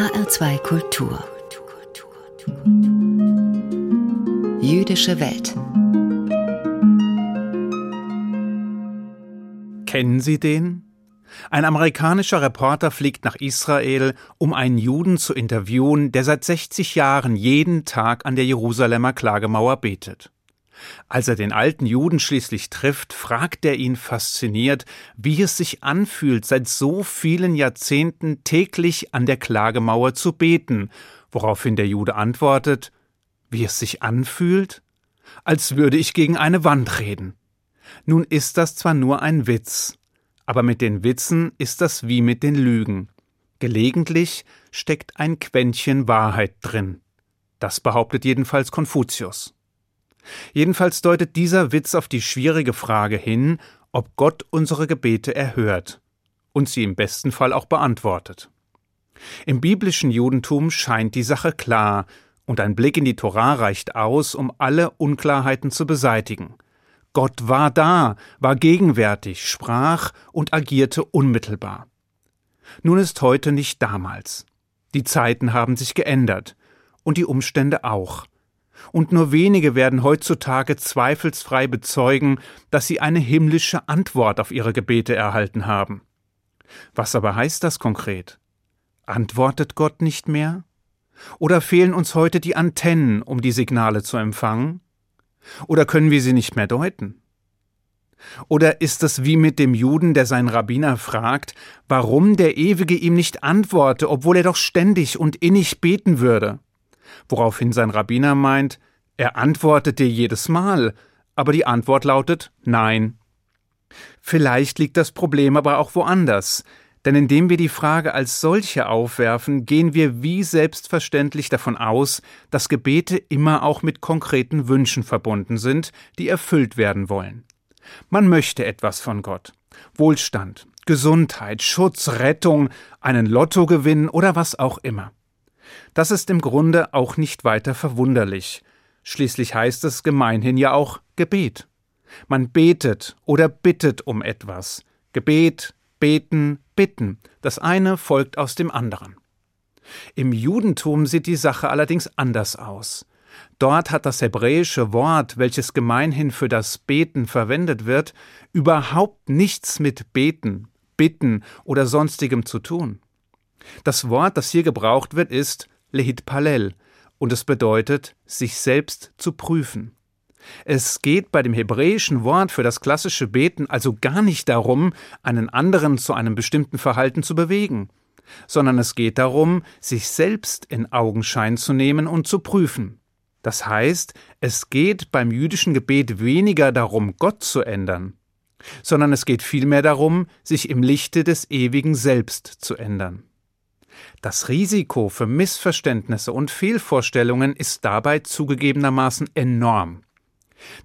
HR2 Kultur Jüdische Welt Kennen Sie den? Ein amerikanischer Reporter fliegt nach Israel, um einen Juden zu interviewen, der seit 60 Jahren jeden Tag an der Jerusalemer Klagemauer betet. Als er den alten Juden schließlich trifft, fragt er ihn fasziniert, wie es sich anfühlt, seit so vielen Jahrzehnten täglich an der Klagemauer zu beten, woraufhin der Jude antwortet, wie es sich anfühlt? Als würde ich gegen eine Wand reden. Nun ist das zwar nur ein Witz, aber mit den Witzen ist das wie mit den Lügen. Gelegentlich steckt ein Quäntchen Wahrheit drin. Das behauptet jedenfalls Konfuzius. Jedenfalls deutet dieser Witz auf die schwierige Frage hin, ob Gott unsere Gebete erhört und sie im besten Fall auch beantwortet. Im biblischen Judentum scheint die Sache klar, und ein Blick in die Torah reicht aus, um alle Unklarheiten zu beseitigen. Gott war da, war gegenwärtig, sprach und agierte unmittelbar. Nun ist heute nicht damals. Die Zeiten haben sich geändert und die Umstände auch und nur wenige werden heutzutage zweifelsfrei bezeugen, dass sie eine himmlische Antwort auf ihre Gebete erhalten haben. Was aber heißt das konkret? Antwortet Gott nicht mehr? Oder fehlen uns heute die Antennen, um die Signale zu empfangen? Oder können wir sie nicht mehr deuten? Oder ist es wie mit dem Juden, der seinen Rabbiner fragt, warum der Ewige ihm nicht antworte, obwohl er doch ständig und innig beten würde? Woraufhin sein Rabbiner meint, er antwortet dir jedes Mal, aber die Antwort lautet Nein. Vielleicht liegt das Problem aber auch woanders, denn indem wir die Frage als solche aufwerfen, gehen wir wie selbstverständlich davon aus, dass Gebete immer auch mit konkreten Wünschen verbunden sind, die erfüllt werden wollen. Man möchte etwas von Gott. Wohlstand, Gesundheit, Schutz, Rettung, einen Lottogewinn oder was auch immer. Das ist im Grunde auch nicht weiter verwunderlich. Schließlich heißt es gemeinhin ja auch Gebet. Man betet oder bittet um etwas. Gebet, beten, bitten. Das eine folgt aus dem anderen. Im Judentum sieht die Sache allerdings anders aus. Dort hat das hebräische Wort, welches gemeinhin für das Beten verwendet wird, überhaupt nichts mit Beten, Bitten oder sonstigem zu tun. Das Wort, das hier gebraucht wird, ist Lehit Palel und es bedeutet, sich selbst zu prüfen. Es geht bei dem hebräischen Wort für das klassische Beten also gar nicht darum, einen anderen zu einem bestimmten Verhalten zu bewegen, sondern es geht darum, sich selbst in Augenschein zu nehmen und zu prüfen. Das heißt, es geht beim jüdischen Gebet weniger darum, Gott zu ändern, sondern es geht vielmehr darum, sich im Lichte des ewigen Selbst zu ändern. Das Risiko für Missverständnisse und Fehlvorstellungen ist dabei zugegebenermaßen enorm.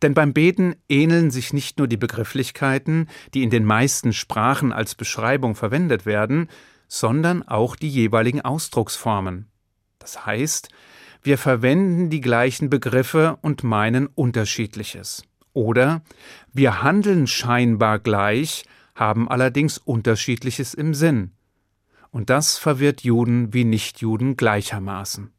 Denn beim Beten ähneln sich nicht nur die Begrifflichkeiten, die in den meisten Sprachen als Beschreibung verwendet werden, sondern auch die jeweiligen Ausdrucksformen. Das heißt, wir verwenden die gleichen Begriffe und meinen unterschiedliches. Oder wir handeln scheinbar gleich, haben allerdings unterschiedliches im Sinn und das verwirrt Juden wie Nichtjuden gleichermaßen.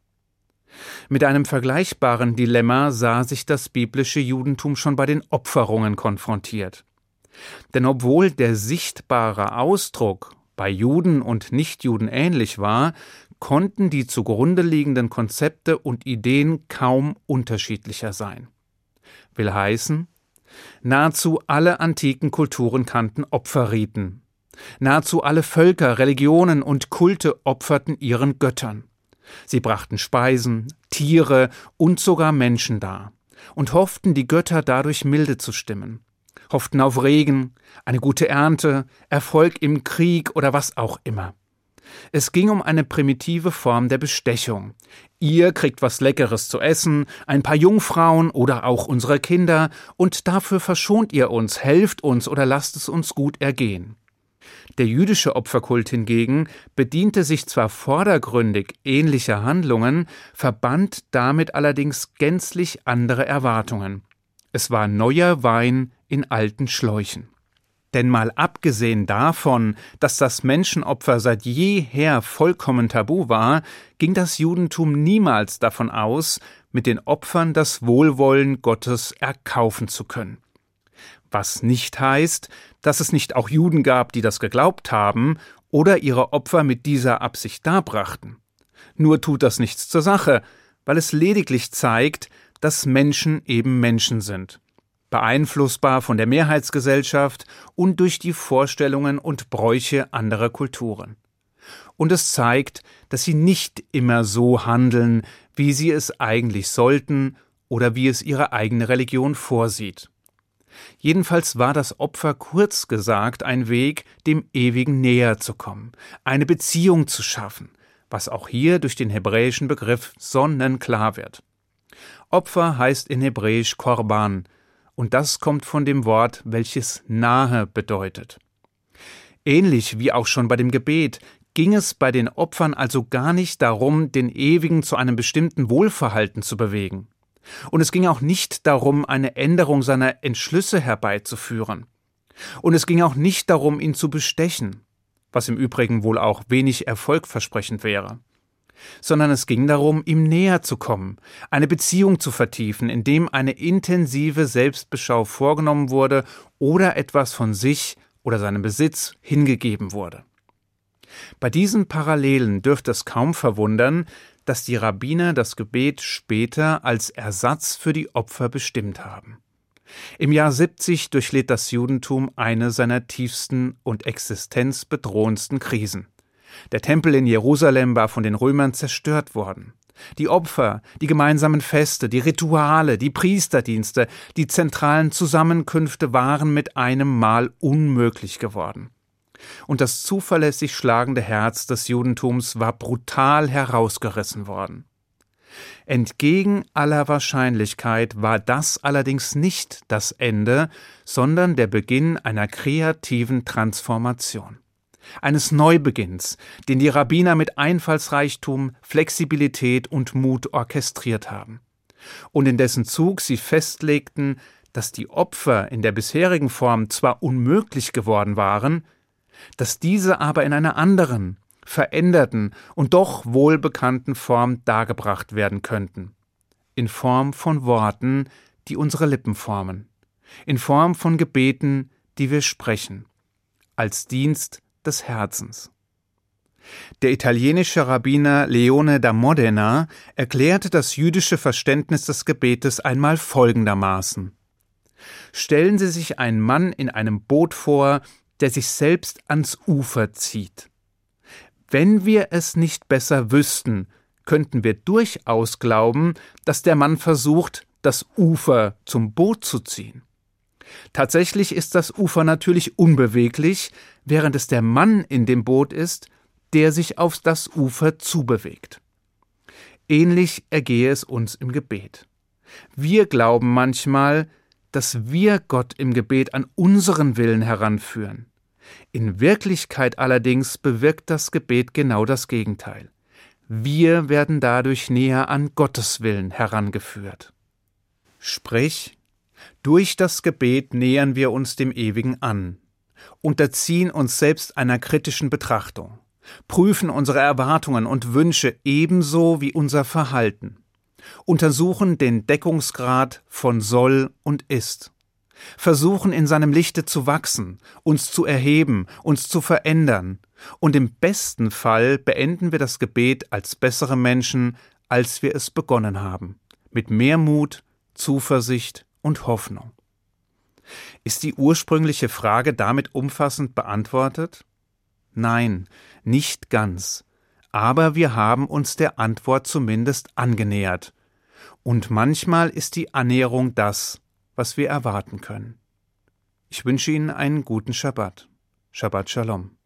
Mit einem vergleichbaren Dilemma sah sich das biblische Judentum schon bei den Opferungen konfrontiert. Denn obwohl der sichtbare Ausdruck bei Juden und Nichtjuden ähnlich war, konnten die zugrunde liegenden Konzepte und Ideen kaum unterschiedlicher sein. Will heißen, nahezu alle antiken Kulturen kannten Opferriten, Nahezu alle Völker, Religionen und Kulte opferten ihren Göttern. Sie brachten Speisen, Tiere und sogar Menschen dar und hofften, die Götter dadurch milde zu stimmen, hofften auf Regen, eine gute Ernte, Erfolg im Krieg oder was auch immer. Es ging um eine primitive Form der Bestechung. Ihr kriegt was Leckeres zu essen, ein paar Jungfrauen oder auch unsere Kinder, und dafür verschont ihr uns, helft uns oder lasst es uns gut ergehen. Der jüdische Opferkult hingegen bediente sich zwar vordergründig ähnlicher Handlungen, verband damit allerdings gänzlich andere Erwartungen. Es war neuer Wein in alten Schläuchen. Denn mal abgesehen davon, dass das Menschenopfer seit jeher vollkommen tabu war, ging das Judentum niemals davon aus, mit den Opfern das Wohlwollen Gottes erkaufen zu können. Was nicht heißt, dass es nicht auch Juden gab, die das geglaubt haben oder ihre Opfer mit dieser Absicht darbrachten. Nur tut das nichts zur Sache, weil es lediglich zeigt, dass Menschen eben Menschen sind beeinflussbar von der Mehrheitsgesellschaft und durch die Vorstellungen und Bräuche anderer Kulturen. Und es zeigt, dass sie nicht immer so handeln, wie sie es eigentlich sollten oder wie es ihre eigene Religion vorsieht. Jedenfalls war das Opfer kurz gesagt ein Weg, dem Ewigen näher zu kommen, eine Beziehung zu schaffen, was auch hier durch den hebräischen Begriff sonnenklar wird. Opfer heißt in Hebräisch Korban, und das kommt von dem Wort, welches nahe bedeutet. Ähnlich wie auch schon bei dem Gebet ging es bei den Opfern also gar nicht darum, den Ewigen zu einem bestimmten Wohlverhalten zu bewegen. Und es ging auch nicht darum, eine Änderung seiner Entschlüsse herbeizuführen. Und es ging auch nicht darum, ihn zu bestechen, was im Übrigen wohl auch wenig erfolgversprechend wäre sondern es ging darum, ihm näher zu kommen, eine Beziehung zu vertiefen, indem eine intensive Selbstbeschau vorgenommen wurde oder etwas von sich oder seinem Besitz hingegeben wurde. Bei diesen Parallelen dürfte es kaum verwundern, dass die Rabbiner das Gebet später als Ersatz für die Opfer bestimmt haben. Im Jahr 70 durchlebt das Judentum eine seiner tiefsten und existenzbedrohendsten Krisen. Der Tempel in Jerusalem war von den Römern zerstört worden. Die Opfer, die gemeinsamen Feste, die Rituale, die Priesterdienste, die zentralen Zusammenkünfte waren mit einem Mal unmöglich geworden. Und das zuverlässig schlagende Herz des Judentums war brutal herausgerissen worden. Entgegen aller Wahrscheinlichkeit war das allerdings nicht das Ende, sondern der Beginn einer kreativen Transformation eines Neubeginns, den die Rabbiner mit Einfallsreichtum, Flexibilität und Mut orchestriert haben, und in dessen Zug sie festlegten, dass die Opfer in der bisherigen Form zwar unmöglich geworden waren, dass diese aber in einer anderen, veränderten und doch wohlbekannten Form dargebracht werden könnten, in Form von Worten, die unsere Lippen formen, in Form von Gebeten, die wir sprechen, als Dienst des Herzens. Der italienische Rabbiner Leone da Modena erklärte das jüdische Verständnis des Gebetes einmal folgendermaßen. Stellen Sie sich einen Mann in einem Boot vor, der sich selbst ans Ufer zieht. Wenn wir es nicht besser wüssten, könnten wir durchaus glauben, dass der Mann versucht, das Ufer zum Boot zu ziehen. Tatsächlich ist das Ufer natürlich unbeweglich, während es der Mann in dem Boot ist, der sich auf das Ufer zubewegt. Ähnlich ergehe es uns im Gebet. Wir glauben manchmal, dass wir Gott im Gebet an unseren Willen heranführen. In Wirklichkeit allerdings bewirkt das Gebet genau das Gegenteil. Wir werden dadurch näher an Gottes Willen herangeführt. Sprich, durch das Gebet nähern wir uns dem Ewigen an, unterziehen uns selbst einer kritischen Betrachtung, prüfen unsere Erwartungen und Wünsche ebenso wie unser Verhalten, untersuchen den Deckungsgrad von soll und ist, versuchen in seinem Lichte zu wachsen, uns zu erheben, uns zu verändern, und im besten Fall beenden wir das Gebet als bessere Menschen, als wir es begonnen haben, mit mehr Mut, Zuversicht und Hoffnung. Ist die ursprüngliche Frage damit umfassend beantwortet? Nein, nicht ganz. Aber wir haben uns der Antwort zumindest angenähert. Und manchmal ist die Annäherung das, was wir erwarten können. Ich wünsche Ihnen einen guten Schabbat. Shabbat Shalom.